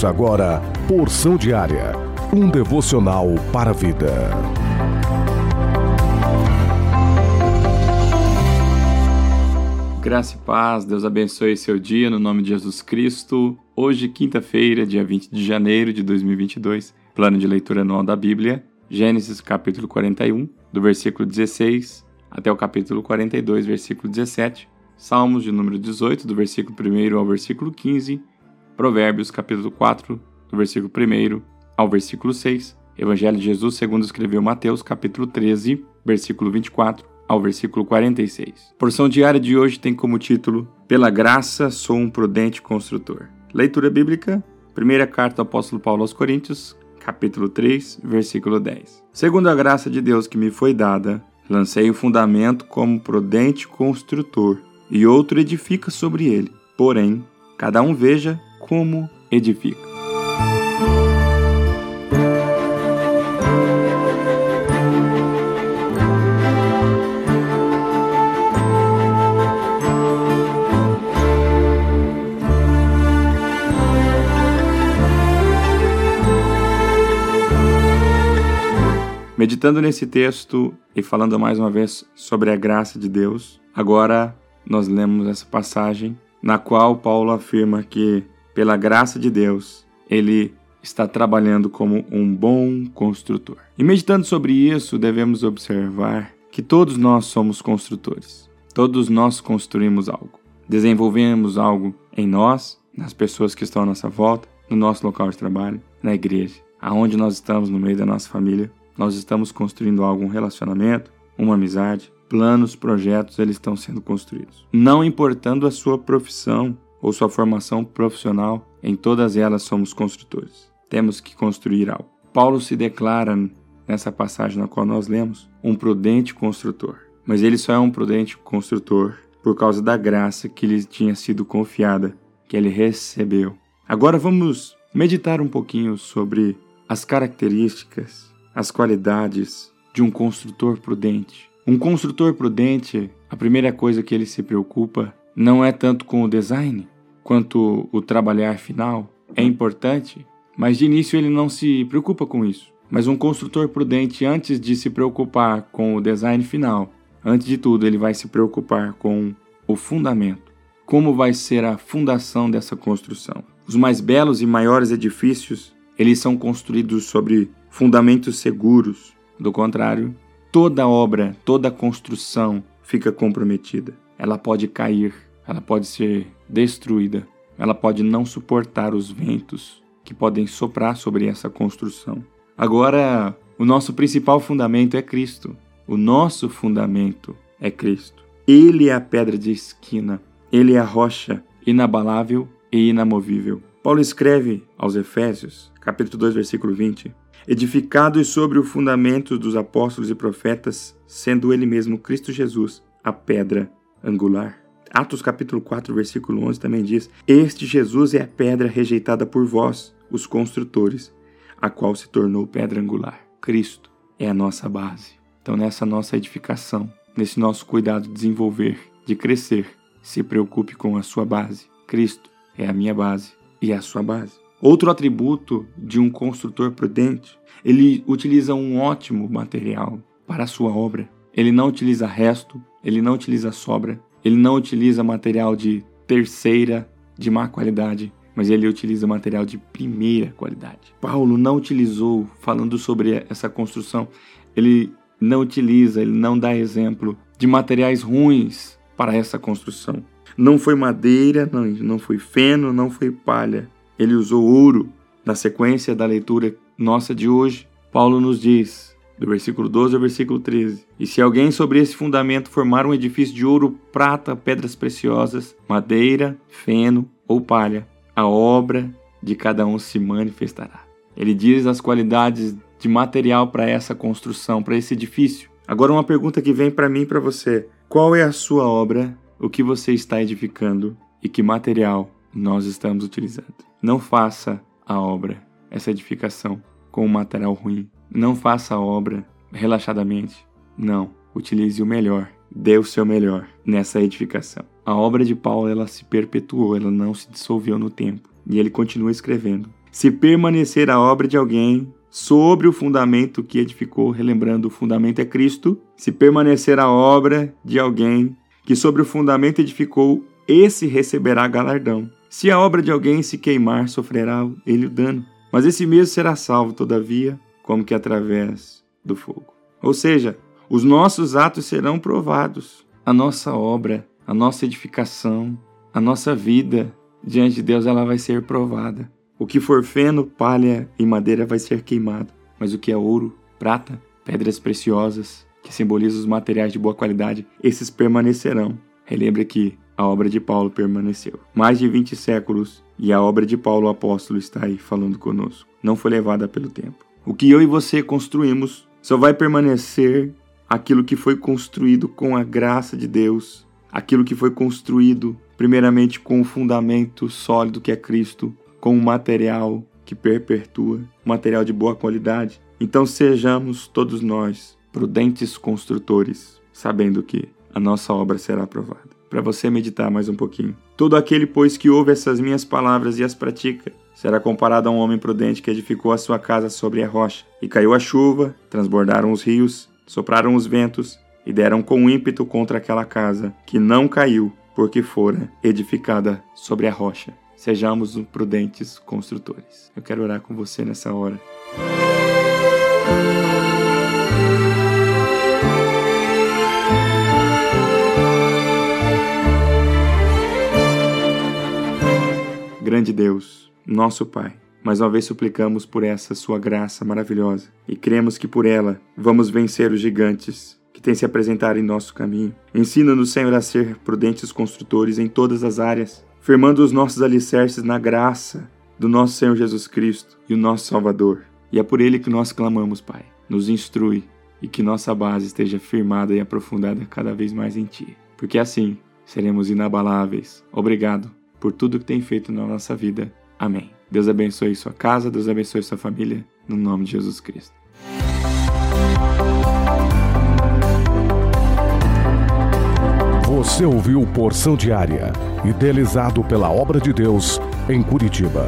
Ouça agora Porção Diária, um devocional para a vida. Graça e paz, Deus abençoe seu dia no nome de Jesus Cristo. Hoje, quinta-feira, dia 20 de janeiro de 2022, plano de leitura anual da Bíblia, Gênesis capítulo 41, do versículo 16 até o capítulo 42, versículo 17, Salmos de número 18, do versículo 1 ao versículo 15, Provérbios capítulo 4, do versículo 1 ao versículo 6, Evangelho de Jesus segundo escreveu Mateus capítulo 13, versículo 24 ao versículo 46. A porção diária de hoje tem como título Pela graça sou um prudente construtor. Leitura bíblica, primeira carta do apóstolo Paulo aos Coríntios, capítulo 3, versículo 10. Segundo a graça de Deus que me foi dada, lancei o fundamento como prudente construtor, e outro edifica sobre ele. Porém, cada um veja como edifica. Meditando nesse texto e falando mais uma vez sobre a graça de Deus, agora nós lemos essa passagem na qual Paulo afirma que, pela graça de Deus, ele está trabalhando como um bom construtor. E meditando sobre isso, devemos observar que todos nós somos construtores. Todos nós construímos algo. Desenvolvemos algo em nós, nas pessoas que estão à nossa volta, no nosso local de trabalho, na igreja, aonde nós estamos no meio da nossa família nós estamos construindo algum relacionamento, uma amizade, planos, projetos, eles estão sendo construídos. Não importando a sua profissão ou sua formação profissional, em todas elas somos construtores. Temos que construir algo. Paulo se declara nessa passagem na qual nós lemos um prudente construtor. Mas ele só é um prudente construtor por causa da graça que lhe tinha sido confiada, que ele recebeu. Agora vamos meditar um pouquinho sobre as características as qualidades de um construtor prudente. Um construtor prudente, a primeira coisa que ele se preocupa não é tanto com o design quanto o trabalhar final. É importante, mas de início ele não se preocupa com isso. Mas um construtor prudente, antes de se preocupar com o design final, antes de tudo, ele vai se preocupar com o fundamento. Como vai ser a fundação dessa construção? Os mais belos e maiores edifícios, eles são construídos sobre fundamentos seguros. Do contrário, toda obra, toda construção fica comprometida. Ela pode cair, ela pode ser destruída, ela pode não suportar os ventos que podem soprar sobre essa construção. Agora, o nosso principal fundamento é Cristo. O nosso fundamento é Cristo. Ele é a pedra de esquina, ele é a rocha inabalável e inamovível. Paulo escreve aos Efésios, capítulo 2, versículo 20: edificados sobre o fundamento dos apóstolos e profetas, sendo ele mesmo Cristo Jesus a pedra angular. Atos capítulo 4, versículo 11 também diz: Este Jesus é a pedra rejeitada por vós, os construtores, a qual se tornou pedra angular. Cristo é a nossa base. Então, nessa nossa edificação, nesse nosso cuidado de desenvolver, de crescer, se preocupe com a sua base. Cristo é a minha base e é a sua base. Outro atributo de um construtor prudente, ele utiliza um ótimo material para a sua obra. Ele não utiliza resto, ele não utiliza sobra, ele não utiliza material de terceira, de má qualidade, mas ele utiliza material de primeira qualidade. Paulo não utilizou, falando sobre essa construção, ele não utiliza, ele não dá exemplo de materiais ruins para essa construção. Não foi madeira, não, não foi feno, não foi palha ele usou ouro. Na sequência da leitura nossa de hoje, Paulo nos diz, do versículo 12 ao versículo 13: E se alguém sobre esse fundamento formar um edifício de ouro, prata, pedras preciosas, madeira, feno ou palha, a obra de cada um se manifestará. Ele diz as qualidades de material para essa construção, para esse edifício. Agora, uma pergunta que vem para mim e para você: qual é a sua obra? O que você está edificando? E que material nós estamos utilizando? Não faça a obra, essa edificação, com um material ruim. Não faça a obra relaxadamente. Não. Utilize o melhor. Dê o seu melhor nessa edificação. A obra de Paulo ela se perpetuou, ela não se dissolveu no tempo. E ele continua escrevendo. Se permanecer a obra de alguém sobre o fundamento que edificou, relembrando, o fundamento é Cristo, se permanecer a obra de alguém que sobre o fundamento edificou, esse receberá galardão. Se a obra de alguém se queimar, sofrerá ele o dano. Mas esse mesmo será salvo, todavia, como que através do fogo. Ou seja, os nossos atos serão provados. A nossa obra, a nossa edificação, a nossa vida diante de Deus, ela vai ser provada. O que for feno, palha e madeira vai ser queimado, mas o que é ouro, prata, pedras preciosas, que simbolizam os materiais de boa qualidade, esses permanecerão. Relembre que a obra de Paulo permaneceu. Mais de 20 séculos e a obra de Paulo apóstolo está aí falando conosco. Não foi levada pelo tempo. O que eu e você construímos só vai permanecer aquilo que foi construído com a graça de Deus, aquilo que foi construído primeiramente com o fundamento sólido que é Cristo, com um material que perpetua, material de boa qualidade. Então sejamos todos nós prudentes construtores, sabendo que a nossa obra será aprovada para você meditar mais um pouquinho. Todo aquele, pois, que ouve essas minhas palavras e as pratica, será comparado a um homem prudente que edificou a sua casa sobre a rocha. E caiu a chuva, transbordaram os rios, sopraram os ventos e deram com ímpeto contra aquela casa, que não caiu, porque fora edificada sobre a rocha. Sejamos prudentes construtores. Eu quero orar com você nessa hora. Grande Deus, nosso Pai, mais uma vez suplicamos por essa Sua graça maravilhosa e cremos que por ela vamos vencer os gigantes que têm se apresentado em nosso caminho. Ensina-nos, Senhor, a ser prudentes construtores em todas as áreas, firmando os nossos alicerces na graça do nosso Senhor Jesus Cristo e o nosso Salvador. E é por Ele que nós clamamos, Pai. Nos instrui e que nossa base esteja firmada e aprofundada cada vez mais em Ti, porque assim seremos inabaláveis. Obrigado por tudo que tem feito na nossa vida. Amém. Deus abençoe sua casa, Deus abençoe sua família, no nome de Jesus Cristo. Você ouviu Porção Diária, idealizado pela Obra de Deus em Curitiba.